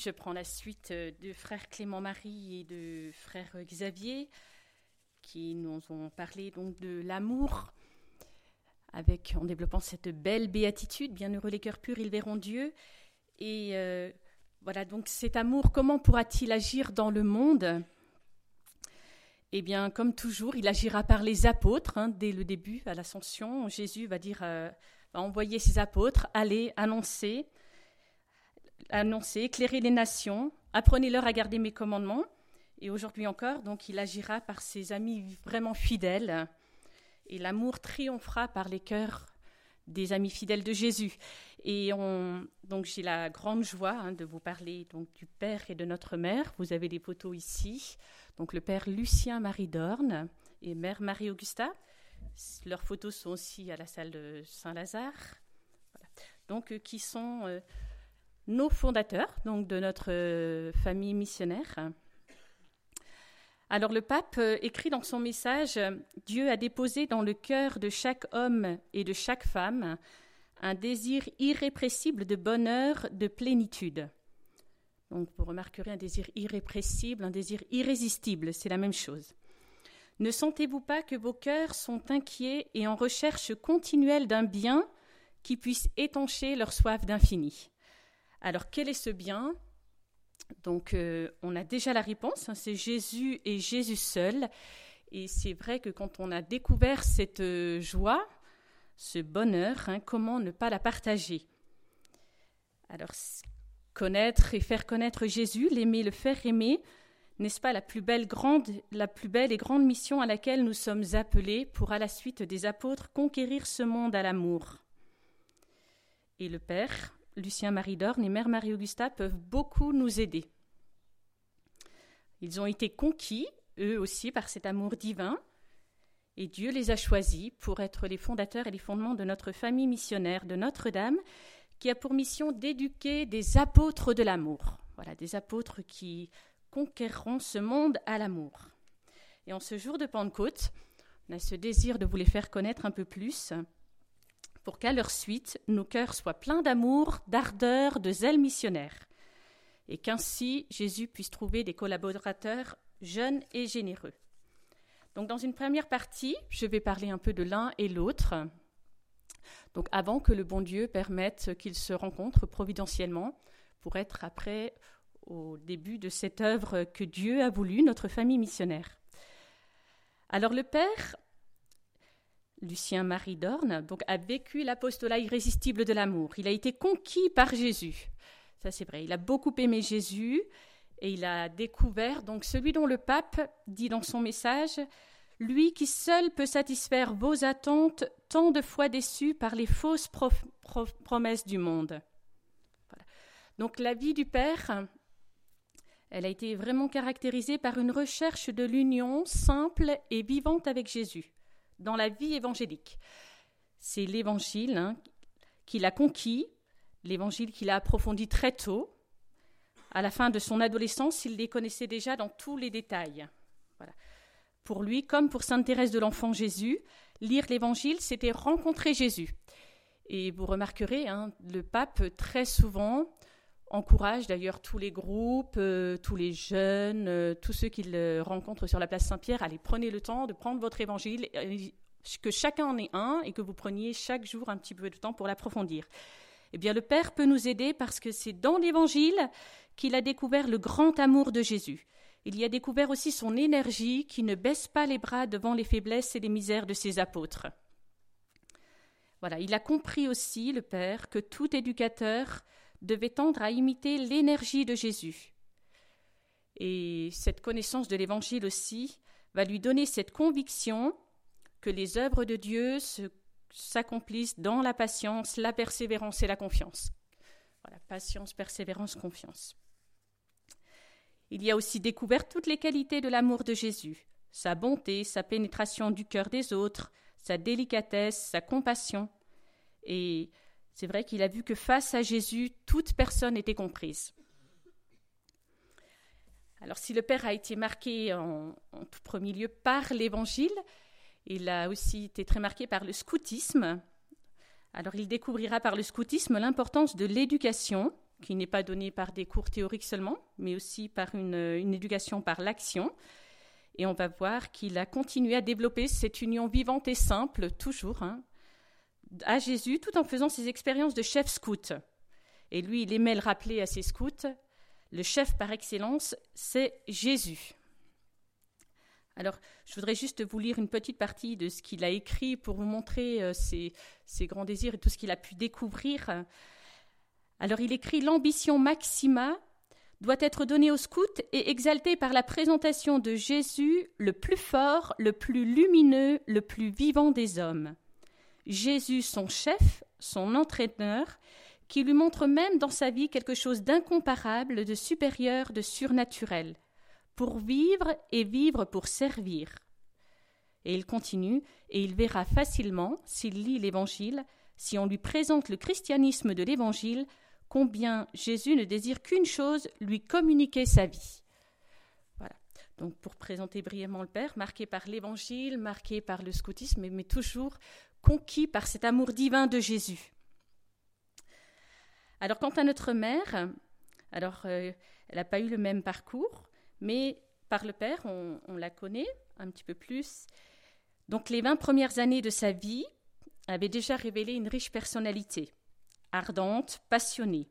je prends la suite de frère Clément Marie et de frère Xavier qui nous ont parlé donc de l'amour avec en développant cette belle béatitude bienheureux les cœurs purs ils verront Dieu et euh, voilà donc cet amour comment pourra-t-il agir dans le monde? Eh bien, comme toujours, il agira par les apôtres. Hein, dès le début, à l'ascension, Jésus va dire, euh, va envoyer ses apôtres, allez annoncer, annoncer, éclairer les nations, apprenez-leur à garder mes commandements. Et aujourd'hui encore, donc, il agira par ses amis vraiment fidèles. Et l'amour triomphera par les cœurs des amis fidèles de Jésus. Et on, donc j'ai la grande joie hein, de vous parler donc du Père et de notre Mère. Vous avez des photos ici. Donc le Père Lucien Marie Dorne et Mère Marie Augusta. Leurs photos sont aussi à la salle de Saint-Lazare. Donc euh, qui sont euh, nos fondateurs donc de notre euh, famille missionnaire. Alors le pape euh, écrit dans son message, Dieu a déposé dans le cœur de chaque homme et de chaque femme un désir irrépressible de bonheur, de plénitude. Donc vous remarquerez un désir irrépressible, un désir irrésistible, c'est la même chose. Ne sentez-vous pas que vos cœurs sont inquiets et en recherche continuelle d'un bien qui puisse étancher leur soif d'infini? Alors quel est ce bien? Donc euh, on a déjà la réponse, hein, c'est Jésus et Jésus seul. Et c'est vrai que quand on a découvert cette euh, joie, ce bonheur, hein, comment ne pas la partager? Alors connaître et faire connaître Jésus, l'aimer, le faire aimer, n'est-ce pas la plus belle grande, la plus belle et grande mission à laquelle nous sommes appelés pour à la suite des apôtres conquérir ce monde à l'amour? Et le Père, Lucien Marie Dorn et Mère Marie-Augusta peuvent beaucoup nous aider. Ils ont été conquis, eux aussi, par cet amour divin, et Dieu les a choisis pour être les fondateurs et les fondements de notre famille missionnaire de Notre-Dame, qui a pour mission d'éduquer des apôtres de l'amour. Voilà, des apôtres qui conquéreront ce monde à l'amour. Et en ce jour de Pentecôte, on a ce désir de vous les faire connaître un peu plus pour qu'à leur suite, nos cœurs soient pleins d'amour, d'ardeur, de zèle missionnaire, et qu'ainsi Jésus puisse trouver des collaborateurs jeunes et généreux. Donc dans une première partie, je vais parler un peu de l'un et l'autre, donc avant que le bon Dieu permette qu'ils se rencontrent providentiellement pour être après au début de cette œuvre que Dieu a voulu, notre famille missionnaire. Alors le Père Lucien Marie Dorn, donc, a vécu l'apostolat irrésistible de l'amour. Il a été conquis par Jésus. Ça, c'est vrai. Il a beaucoup aimé Jésus et il a découvert, donc, celui dont le pape dit dans son message Lui qui seul peut satisfaire vos attentes, tant de fois déçues par les fausses promesses du monde. Donc, la vie du Père, elle a été vraiment caractérisée par une recherche de l'union simple et vivante avec Jésus dans la vie évangélique. C'est l'évangile hein, qu'il a conquis, l'évangile qu'il a approfondi très tôt. À la fin de son adolescence, il les connaissait déjà dans tous les détails. Voilà. Pour lui, comme pour Sainte Thérèse de l'Enfant Jésus, lire l'évangile, c'était rencontrer Jésus. Et vous remarquerez, hein, le pape, très souvent, encourage d'ailleurs tous les groupes, euh, tous les jeunes, euh, tous ceux qu'il rencontre sur la place Saint-Pierre, allez, prenez le temps de prendre votre évangile, que chacun en ait un et que vous preniez chaque jour un petit peu de temps pour l'approfondir. Eh bien, le Père peut nous aider parce que c'est dans l'évangile qu'il a découvert le grand amour de Jésus. Il y a découvert aussi son énergie qui ne baisse pas les bras devant les faiblesses et les misères de ses apôtres. Voilà, il a compris aussi, le Père, que tout éducateur devait tendre à imiter l'énergie de Jésus. Et cette connaissance de l'Évangile aussi va lui donner cette conviction que les œuvres de Dieu s'accomplissent dans la patience, la persévérance et la confiance. Voilà, patience, persévérance, confiance. Il y a aussi découvert toutes les qualités de l'amour de Jésus, sa bonté, sa pénétration du cœur des autres, sa délicatesse, sa compassion. Et c'est vrai qu'il a vu que face à Jésus, toute personne était comprise. Alors si le Père a été marqué en, tout premier lieu par l'Évangile, il a aussi été très marqué par le scoutisme. Alors il découvrira par le scoutisme l'importance de l'éducation qui n'est pas donné par des cours théoriques seulement, mais aussi par une, éducation par l'action. Et on va voir qu'il a continué à développer cette union vivante et simple, toujours, hein, à Jésus, tout en faisant ses expériences de chef scout. Et lui, il aimait le rappeler à ses scouts, le chef par excellence, c'est Jésus. Alors, je voudrais juste vous lire une petite partie de ce qu'il a écrit pour vous montrer euh, ses, grands désirs et tout ce qu'il a pu découvrir. Alors, il écrit L'ambition maxima doit être donnée aux scouts et exaltée par la présentation de Jésus, le plus fort, le plus lumineux, le plus vivant des hommes. Jésus, son chef, son entraîneur, qui lui montre même dans sa vie quelque chose d'incomparable, de supérieur, de surnaturel pour vivre et vivre pour servir. Et il continue, et il verra facilement, s'il lit l'Évangile, si on lui présente le christianisme de l'Évangile, combien Jésus ne désire qu'une chose, lui communiquer sa vie. Voilà. Donc pour présenter brièvement le Père, marqué par l'Évangile, marqué par le scoutisme, mais toujours conquis par cet amour divin de Jésus. Alors quant à notre mère, alors euh, elle n'a pas eu le même parcours, mais par le Père, on, la connaît un petit peu plus. Donc les 20 premières années de sa vie avaient déjà révélé une riche personnalité, ardente, passionnée.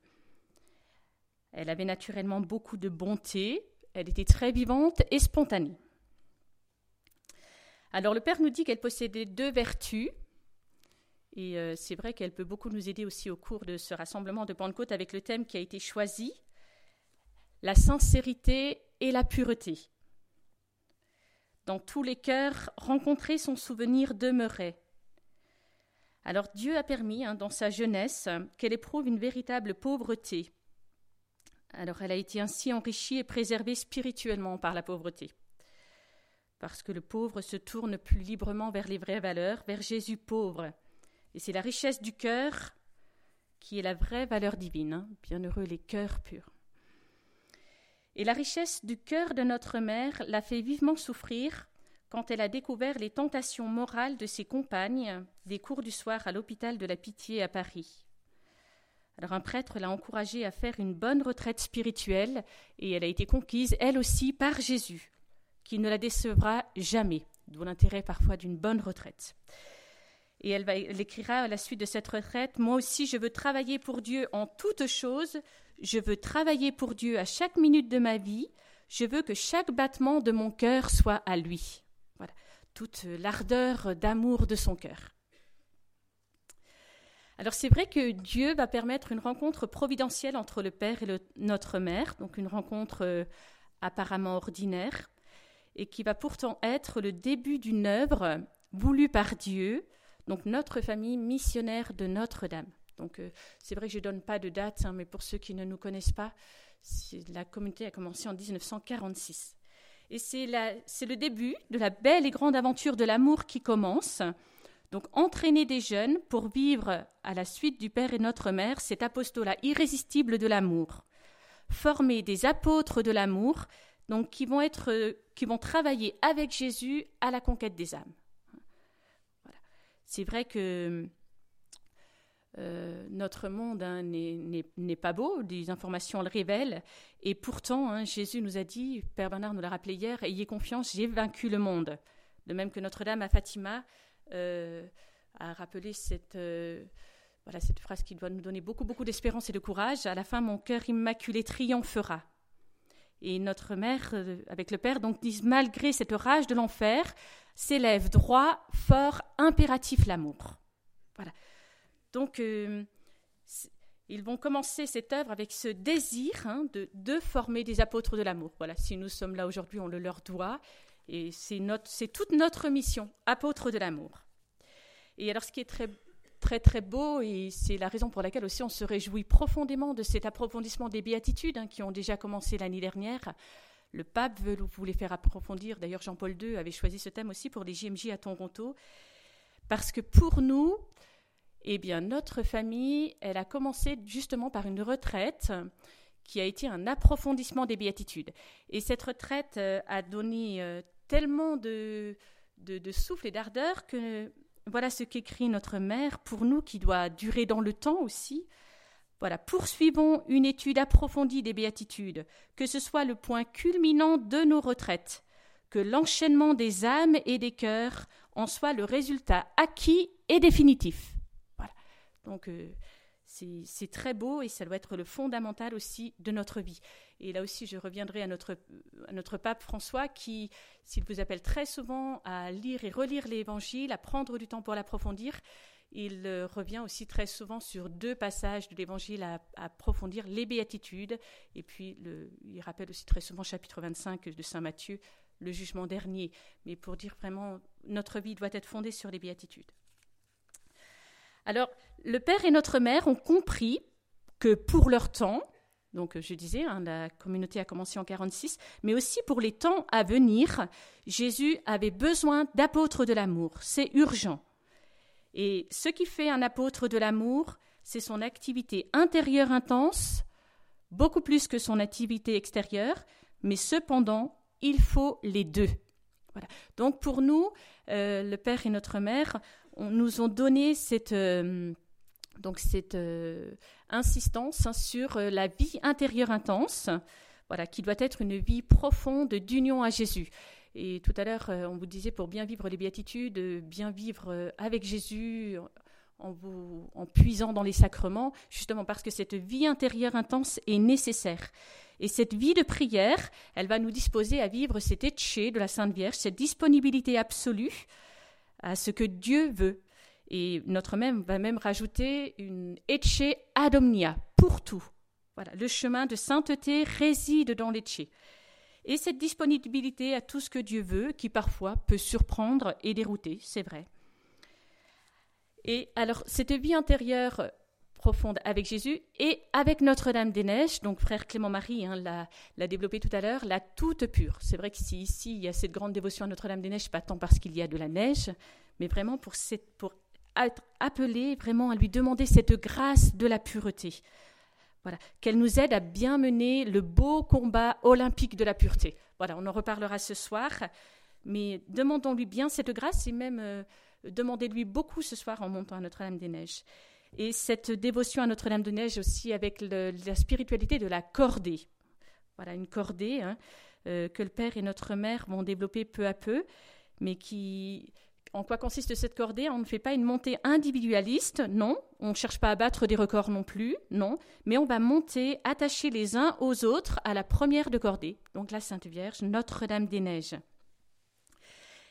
Elle avait naturellement beaucoup de bonté, elle était très vivante et spontanée. Alors le Père nous dit qu'elle possédait deux vertus, et euh, c'est vrai qu'elle peut beaucoup nous aider aussi au cours de ce rassemblement de Pentecôte avec le thème qui a été choisi, la sincérité et la pureté. Dans tous les cœurs, rencontrer son souvenir demeurait. Alors Dieu a permis, hein, dans sa jeunesse, qu'elle éprouve une véritable pauvreté. Alors elle a été ainsi enrichie et préservée spirituellement par la pauvreté. Parce que le pauvre se tourne plus librement vers les vraies valeurs, vers Jésus pauvre. Et c'est la richesse du cœur qui est la vraie valeur divine. Hein. Bienheureux les cœurs purs. Et la richesse du cœur de notre mère l'a fait vivement souffrir quand elle a découvert les tentations morales de ses compagnes des cours du soir à l'hôpital de la Pitié à Paris. Alors un prêtre l'a encouragée à faire une bonne retraite spirituelle et elle a été conquise, elle aussi, par Jésus, qui ne la décevra jamais, d'où l'intérêt parfois d'une bonne retraite. Et elle, va, écrira à la suite de cette retraite Moi aussi, je veux travailler pour Dieu en toutes choses je veux travailler pour Dieu à chaque minute de ma vie. Je veux que chaque battement de mon cœur soit à lui. Voilà, toute l'ardeur d'amour de son cœur. Alors c'est vrai que Dieu va permettre une rencontre providentielle entre le Père et notre Mère, donc une rencontre euh, apparemment ordinaire, et qui va pourtant être le début d'une œuvre voulue par Dieu, donc notre famille missionnaire de Notre-Dame. Donc euh, c'est vrai que je ne donne pas de date, hein, mais pour ceux qui ne nous connaissent pas, la communauté a commencé en 1946. Et c'est le début de la belle et grande aventure de l'amour qui commence. Donc entraîner des jeunes pour vivre à la suite du Père et notre Mère cet apostolat irrésistible de l'amour. Former des apôtres de l'amour, donc qui vont être, qui vont travailler avec Jésus à la conquête des âmes. C'est vrai que euh, notre monde hein, n'est pas beau, des informations le révèlent, et pourtant hein, Jésus nous a dit, Père Bernard nous l'a rappelé hier, ayez confiance, j'ai vaincu le monde. De même que Notre-Dame à Fatima euh, a rappelé cette, euh, voilà, cette phrase qui doit nous donner beaucoup, beaucoup d'espérance et de courage. À la fin, mon cœur immaculé triomphera. Et notre mère, avec le Père, donc disent, malgré cette rage de l'enfer, s'élève droit, fort, impératif l'amour. Voilà. Donc, euh, ils vont commencer cette œuvre avec ce désir hein, de, former des apôtres de l'amour. Voilà, si nous sommes là aujourd'hui, on le leur doit. Et c'est, toute notre mission, apôtres de l'amour. Et alors, ce qui est très, très, très beau, et c'est la raison pour laquelle aussi on se réjouit profondément de cet approfondissement des béatitudes hein, qui ont déjà commencé l'année dernière. Le pape les faire approfondir. D'ailleurs, Jean-Paul II avait choisi ce thème aussi pour les JMJ à Toronto. Parce que pour nous, eh bien, notre famille, elle a commencé justement par une retraite qui a été un approfondissement des béatitudes. Et cette retraite euh, a donné euh, tellement de, de, souffle et d'ardeur que voilà ce qu'écrit notre mère pour nous, qui doit durer dans le temps aussi, Voilà, poursuivons une étude approfondie des béatitudes, que ce soit le point culminant de nos retraites, que l'enchaînement des âmes et des cœurs en soit le résultat acquis et définitif. Voilà. Donc euh, c'est très beau et ça doit être le fondamental aussi de notre vie. Et là aussi, je reviendrai à notre, à notre pape François qui, s'il vous appelle très souvent à lire et relire l'Évangile, à prendre du temps pour l'approfondir, il euh, revient aussi très souvent sur deux passages de l'Évangile à, approfondir les béatitudes. Et puis, il rappelle aussi très souvent chapitre 25 de Saint Matthieu, le jugement dernier. Mais pour dire vraiment, notre vie doit être fondée sur les béatitudes. Alors, le Père et notre Mère ont compris que pour leur temps, donc je disais, hein, la communauté a commencé en 46, mais aussi pour les temps à venir, Jésus avait besoin d'apôtres de l'amour. C'est urgent. Et ce qui fait un apôtre de l'amour, c'est son activité intérieure intense, beaucoup plus que son activité extérieure, mais cependant, il faut les deux. Voilà. Donc pour nous, euh, le Père et notre Mère on, nous ont donné cette, euh, donc cette euh, insistance hein, sur la vie intérieure intense, voilà, qui doit être une vie profonde d'union à Jésus. Et tout à l'heure, euh, on vous disait pour bien vivre les béatitudes, bien vivre euh, avec Jésus, en, vous, en puisant dans les sacrements, justement parce que cette vie intérieure intense est nécessaire. Et cette vie de prière, elle va nous disposer à vivre cet éché de la Sainte Vierge, cette disponibilité absolue à ce que Dieu veut. Et notre même va même rajouter une etche ad omnia, pour tout. Voilà, le chemin de sainteté réside dans l'éché et cette disponibilité à tout ce que Dieu veut, qui parfois peut surprendre et dérouter, c'est vrai. Et alors, cette vie intérieure profonde avec Jésus et avec Notre-Dame-des-Neiges, donc frère Clément-Marie hein, l'a développé tout à l'heure, la toute pure. C'est vrai que si ici il y a cette grande dévotion à Notre-Dame-des-Neiges, pas tant parce qu'il y a de la neige, mais vraiment pour, pour être appelé vraiment à lui demander cette grâce de la pureté. Voilà, qu'elle nous aide à bien mener le beau combat olympique de la pureté. Voilà, on en reparlera ce soir, mais demandons-lui bien cette grâce et même euh, demandez-lui beaucoup ce soir en montant à Notre-Dame-des-Neiges. Et cette dévotion à Notre-Dame-des-Neiges aussi avec la spiritualité de la cordée. Voilà, une cordée hein, euh, que le Père et notre Mère vont développer peu à peu, mais qui, en quoi consiste cette cordée? On ne fait pas une montée individualiste, non. On ne cherche pas à battre des records non plus, non. Mais on va monter, attacher les uns aux autres à la première de cordée, donc la Sainte Vierge, Notre-Dame des Neiges.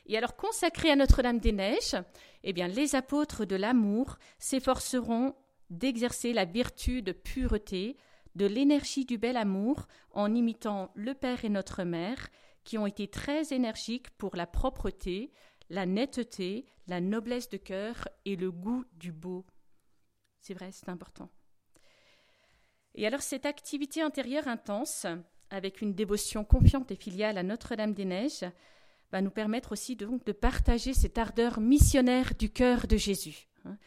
Et alors, consacrés à Notre-Dame des Neiges, eh bien, les apôtres de l'amour s'efforceront d'exercer la vertu de pureté, de l'énergie du bel amour, en imitant le Père et notre Mère, qui ont été très énergiques pour la propreté, la netteté, la noblesse de cœur et le goût du beau. C'est vrai, c'est important. Et alors cette activité intérieure intense, avec une dévotion confiante et filiale à Notre-Dame-des-Neiges, va nous permettre aussi de partager cette ardeur missionnaire du cœur de Jésus. Hein.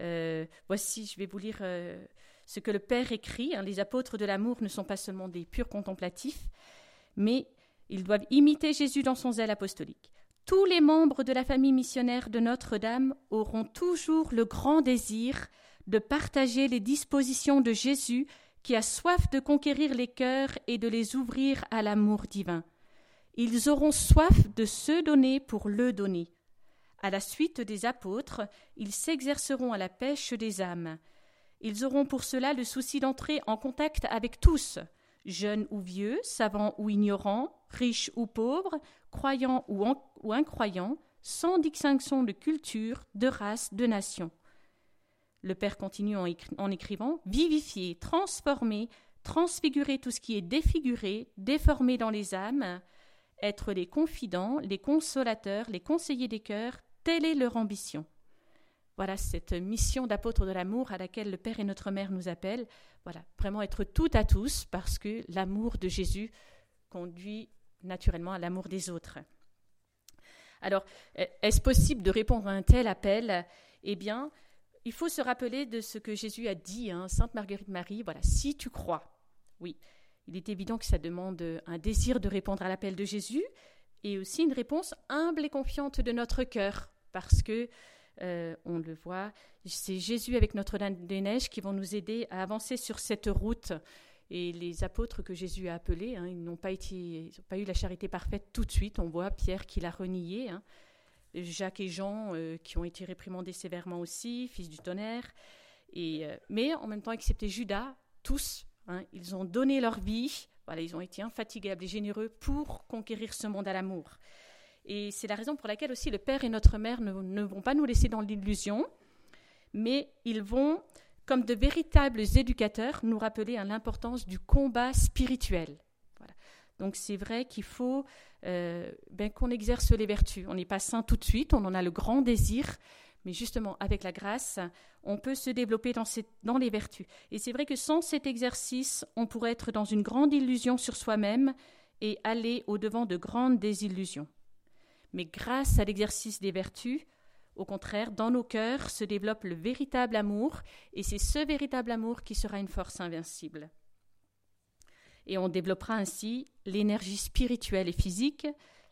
Euh, voici, je vais vous lire euh, ce que le Père écrit. Hein. Les apôtres de l'amour ne sont pas seulement des purs contemplatifs, mais ils doivent imiter Jésus dans son zèle apostolique. Tous les membres de la famille missionnaire de Notre-Dame auront toujours le grand désir de partager les dispositions de Jésus qui a soif de conquérir les cœurs et de les ouvrir à l'amour divin. Ils auront soif de se donner pour le donner. À la suite des apôtres, ils s'exerceront à la pêche des âmes. Ils auront pour cela le souci d'entrer en contact avec tous, jeunes ou vieux, savants ou ignorants, riches ou pauvres, croyants ou, incroyants, sans distinction de culture, de race, de nation. Le Père continue en, en écrivant Vivifier, transformer, transfigurer tout ce qui est défiguré, déformé dans les âmes, être les confidents, les consolateurs, les conseillers des cœurs, telle est leur ambition. Voilà cette mission d'apôtre de l'amour à laquelle le Père et notre Mère nous appellent. Voilà, vraiment être tout à tous parce que l'amour de Jésus conduit naturellement à l'amour des autres. Alors, est-ce possible de répondre à un tel appel? Eh bien, il faut se rappeler de ce que Jésus a dit, hein, Sainte Marguerite Marie, voilà, si tu crois. Oui, il est évident que ça demande un désir de répondre à l'appel de Jésus et aussi une réponse humble et confiante de notre cœur, parce que euh, on le voit. C'est Jésus avec Notre-Dame des Neiges qui vont nous aider à avancer sur cette route. Et les apôtres que Jésus a appelés, hein, ils n'ont pas, pas eu la charité parfaite tout de suite. On voit Pierre qui l'a renié. Hein. Jacques et Jean euh, qui ont été réprimandés sévèrement aussi, fils du tonnerre. Et, euh, mais en même temps, excepté Judas, tous, hein, ils ont donné leur vie. Voilà, ils ont été infatigables et généreux pour conquérir ce monde à l'amour. Et c'est la raison pour laquelle aussi le Père et notre Mère ne, vont pas nous laisser dans l'illusion, mais ils vont, comme de véritables éducateurs, nous rappeler à l'importance du combat spirituel. Donc c'est vrai qu'il faut euh, ben, qu'on exerce les vertus. On n'est pas saint tout de suite, on en a le grand désir, mais justement avec la grâce, on peut se développer dans les vertus. Et c'est vrai que sans cet exercice, on pourrait être dans une grande illusion sur soi-même et aller au-devant de grandes désillusions. Mais grâce à l'exercice des vertus, au contraire, dans nos cœurs se développe le véritable amour, et c'est ce véritable amour qui sera une force invincible. Et on développera ainsi l'énergie spirituelle et physique,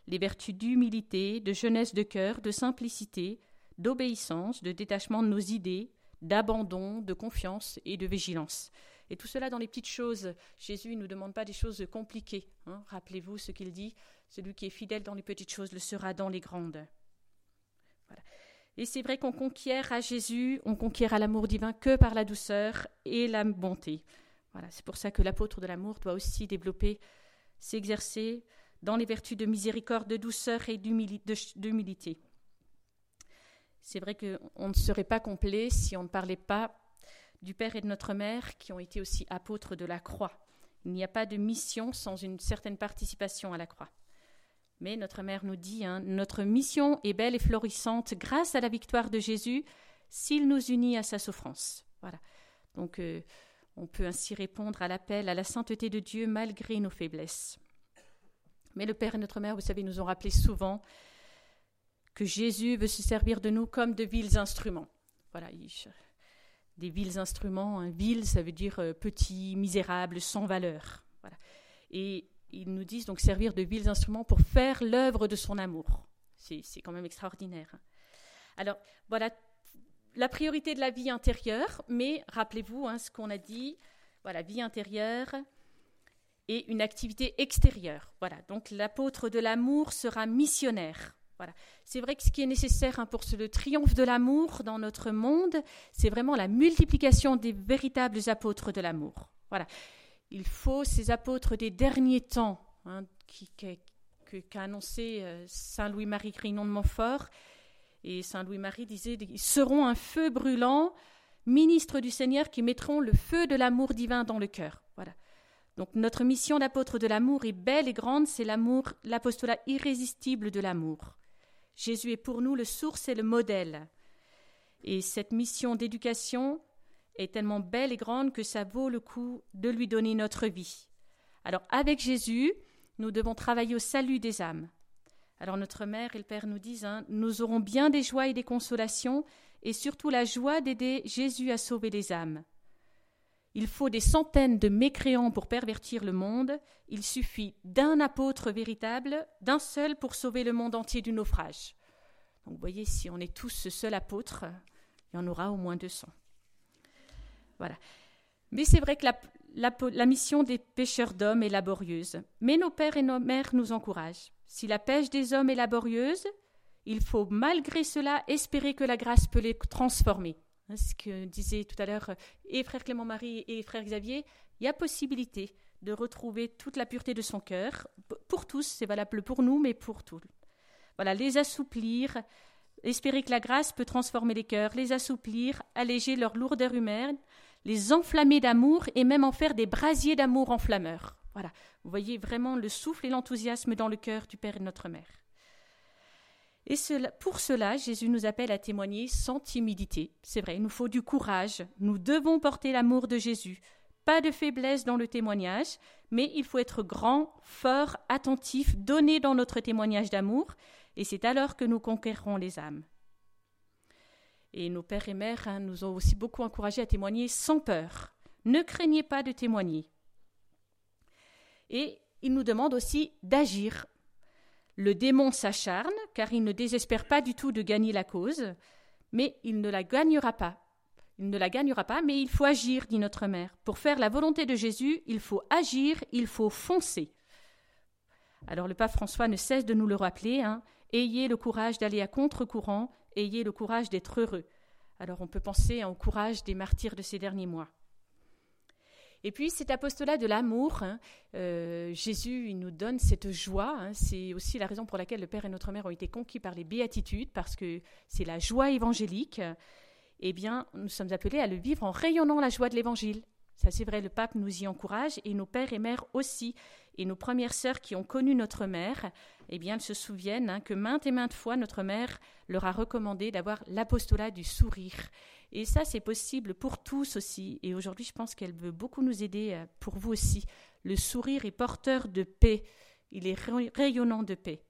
les vertus d'humilité, de jeunesse de cœur, de simplicité, d'obéissance, de détachement de nos idées, d'abandon, de confiance et de vigilance. Et tout cela dans les petites choses. Jésus ne nous demande pas des choses compliquées. Hein. Rappelez-vous ce qu'il dit celui qui est fidèle dans les petites choses le sera dans les grandes. Et c'est vrai qu'on conquiert à Jésus, on conquiert à l'amour divin que par la douceur et la bonté. Voilà, c'est pour ça que l'apôtre de l'amour doit aussi développer, s'exercer dans les vertus de miséricorde, de douceur et d'humilité. C'est vrai qu'on ne serait pas complet si on ne parlait pas du Père et de notre Mère qui ont été aussi apôtres de la croix. Il n'y a pas de mission sans une certaine participation à la croix. Mais notre mère nous dit, hein, notre mission est belle et florissante grâce à la victoire de Jésus s'il nous unit à sa souffrance. Voilà. Donc euh, on peut ainsi répondre à l'appel à la sainteté de Dieu malgré nos faiblesses. Mais le Père et notre Mère, vous savez, nous ont rappelé souvent que Jésus veut se servir de nous comme de vils instruments. Voilà, des vils instruments. Un vil, ça veut dire euh, petit, misérable, sans valeur. Voilà. Et ils nous disent donc servir de vils instruments pour faire l'œuvre de son amour. C'est quand même extraordinaire. Alors voilà la priorité de la vie intérieure, mais rappelez-vous hein, ce qu'on a dit, voilà, vie intérieure et une activité extérieure. Voilà, donc l'apôtre de l'amour sera missionnaire. Voilà. C'est vrai que ce qui est nécessaire hein, pour le triomphe de l'amour dans notre monde, c'est vraiment la multiplication des véritables apôtres de l'amour. Voilà il faut ces apôtres des derniers temps, hein, qu'a annoncé euh, Saint Louis-Marie Grignon de Montfort. Et Saint Louis-Marie disait ils seront un feu brûlant, ministres du Seigneur, qui mettront le feu de l'amour divin dans le cœur. Voilà. Donc notre mission d'apôtre de l'amour est belle et grande, c'est l'amour, l'apostolat irrésistible de l'amour. Jésus est pour nous le source et le modèle. Et cette mission d'éducation, est tellement belle et grande que ça vaut le coup de lui donner notre vie. Alors avec Jésus, nous devons travailler au salut des âmes. Alors notre mère et le Père nous disent, hein, nous aurons bien des joies et des consolations, et surtout la joie d'aider Jésus à sauver les âmes. Il faut des centaines de mécréants pour pervertir le monde, il suffit d'un apôtre véritable, d'un seul pour sauver le monde entier du naufrage. Donc vous voyez, si on est tous ce seul apôtre, il y en aura au moins 200. Voilà. Mais c'est vrai que la, mission des pêcheurs d'hommes est laborieuse. Mais nos pères et nos mères nous encouragent. Si la pêche des hommes est laborieuse, il faut malgré cela espérer que la grâce peut les transformer. Hein, ce que disait tout à l'heure et frère Clément-Marie et frère Xavier, il y a possibilité de retrouver toute la pureté de son cœur, pour tous, c'est valable pour nous, mais pour tous. Voilà, les assouplir, espérer que la grâce peut transformer les cœurs, les assouplir, alléger leur lourdeur humaine, les enflammer d'amour et même en faire des brasiers d'amour enflammeurs. Voilà, vous voyez vraiment le souffle et l'enthousiasme dans le cœur du Père et de notre Mère. Et pour cela, Jésus nous appelle à témoigner sans timidité. C'est vrai, il nous faut du courage, nous devons porter l'amour de Jésus. Pas de faiblesse dans le témoignage, mais il faut être grand, fort, attentif, donné dans notre témoignage d'amour, et c'est alors que nous conquérons les âmes. Et nos pères et mères hein, nous ont aussi beaucoup encouragés à témoigner sans peur. Ne craignez pas de témoigner. Et ils nous demandent aussi d'agir. Le démon s'acharne, car il ne désespère pas du tout de gagner la cause, mais il ne la gagnera pas. Il ne la gagnera pas, mais il faut agir, dit notre mère. Pour faire la volonté de Jésus, il faut agir, il faut foncer. Alors le pape François ne cesse de nous le rappeler, hein. ayez le courage d'aller à contre-courant, ayez le courage d'être heureux. Alors on peut penser au courage des martyrs de ces derniers mois. Et puis cet apostolat de l'amour, hein, euh, Jésus il nous donne cette joie. Hein. c'est aussi la raison pour laquelle le Père et notre Mère ont été conquis par les béatitudes, parce que c'est la joie évangélique. Eh bien, nous sommes appelés à le vivre en rayonnant la joie de l'Évangile. Ça, c'est vrai, le pape nous y encourage et nos pères et mères aussi. Et nos premières sœurs qui ont connu notre mère, eh bien, elles se souviennent hein, que maintes et maintes fois, notre mère leur a recommandé d'avoir l'apostolat du sourire. Et ça, c'est possible pour tous aussi. Et aujourd'hui, je pense qu'elle veut beaucoup nous aider euh, pour vous aussi. Le sourire est porteur de paix. Il est rayonnant de paix.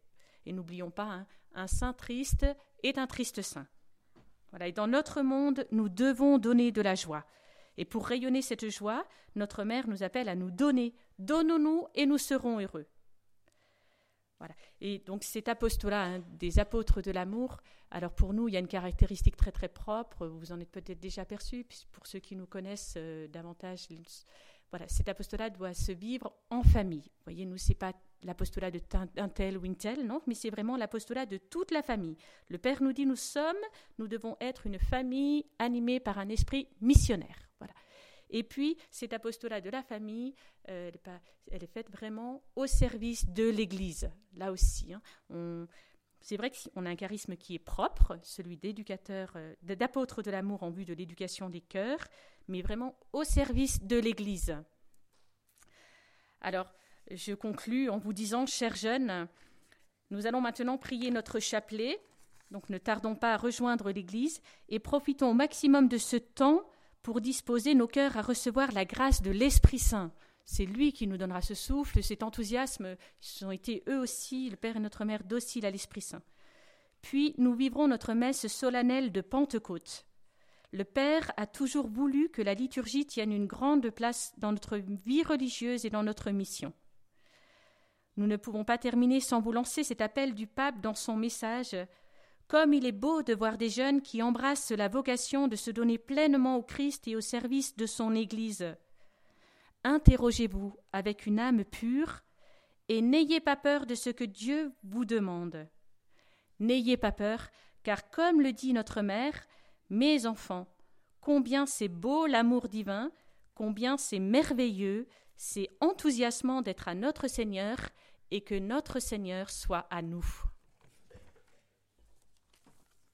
Et n'oublions pas, hein, un saint triste est un triste saint. Voilà. Et dans notre monde, nous devons donner de la joie. Et pour rayonner cette joie, notre mère nous appelle à nous donner. Donnons-nous et nous serons heureux. Voilà. Et donc cet apostolat hein, des apôtres de l'amour, alors pour nous, il y a une caractéristique très très propre, vous en êtes peut-être déjà perçu, pour ceux qui nous connaissent euh, davantage, voilà, cet apostolat doit se vivre en famille. Voyez, nous, c'est pas l'apostolat de tel ou une telle, non, mais c'est vraiment l'apostolat de toute la famille. Le Père nous dit, nous sommes, nous devons être une famille animée par un esprit missionnaire. Voilà. Et puis, cet apostolat de la famille, euh, elle, est faite vraiment au service de l'Église. Là aussi, hein. c'est vrai qu'on a un charisme qui est propre, celui d'éducateur, euh, d'apôtre de l'amour en vue de l'éducation des cœurs, mais vraiment au service de l'Église. Alors, je conclus en vous disant, chers jeunes, nous allons maintenant prier notre chapelet, donc ne tardons pas à rejoindre l'Église et profitons au maximum de ce temps pour disposer nos cœurs à recevoir la grâce de l'Esprit Saint. C'est lui qui nous donnera ce souffle, cet enthousiasme. Ils ont été eux aussi, le Père et notre Mère, dociles à l'Esprit Saint. Puis nous vivrons notre messe solennelle de Pentecôte. Le Père a toujours voulu que la liturgie tienne une grande place dans notre vie religieuse et dans notre mission. Nous ne pouvons pas terminer sans vous lancer cet appel du pape dans son message comme il est beau de voir des jeunes qui embrassent la vocation de se donner pleinement au Christ et au service de son Église. Interrogez-vous avec une âme pure et n'ayez pas peur de ce que Dieu vous demande. N'ayez pas peur, car comme le dit notre mère, mes enfants, combien c'est beau l'amour divin, combien c'est merveilleux, c'est enthousiasmant d'être à notre Seigneur et que notre Seigneur soit à nous.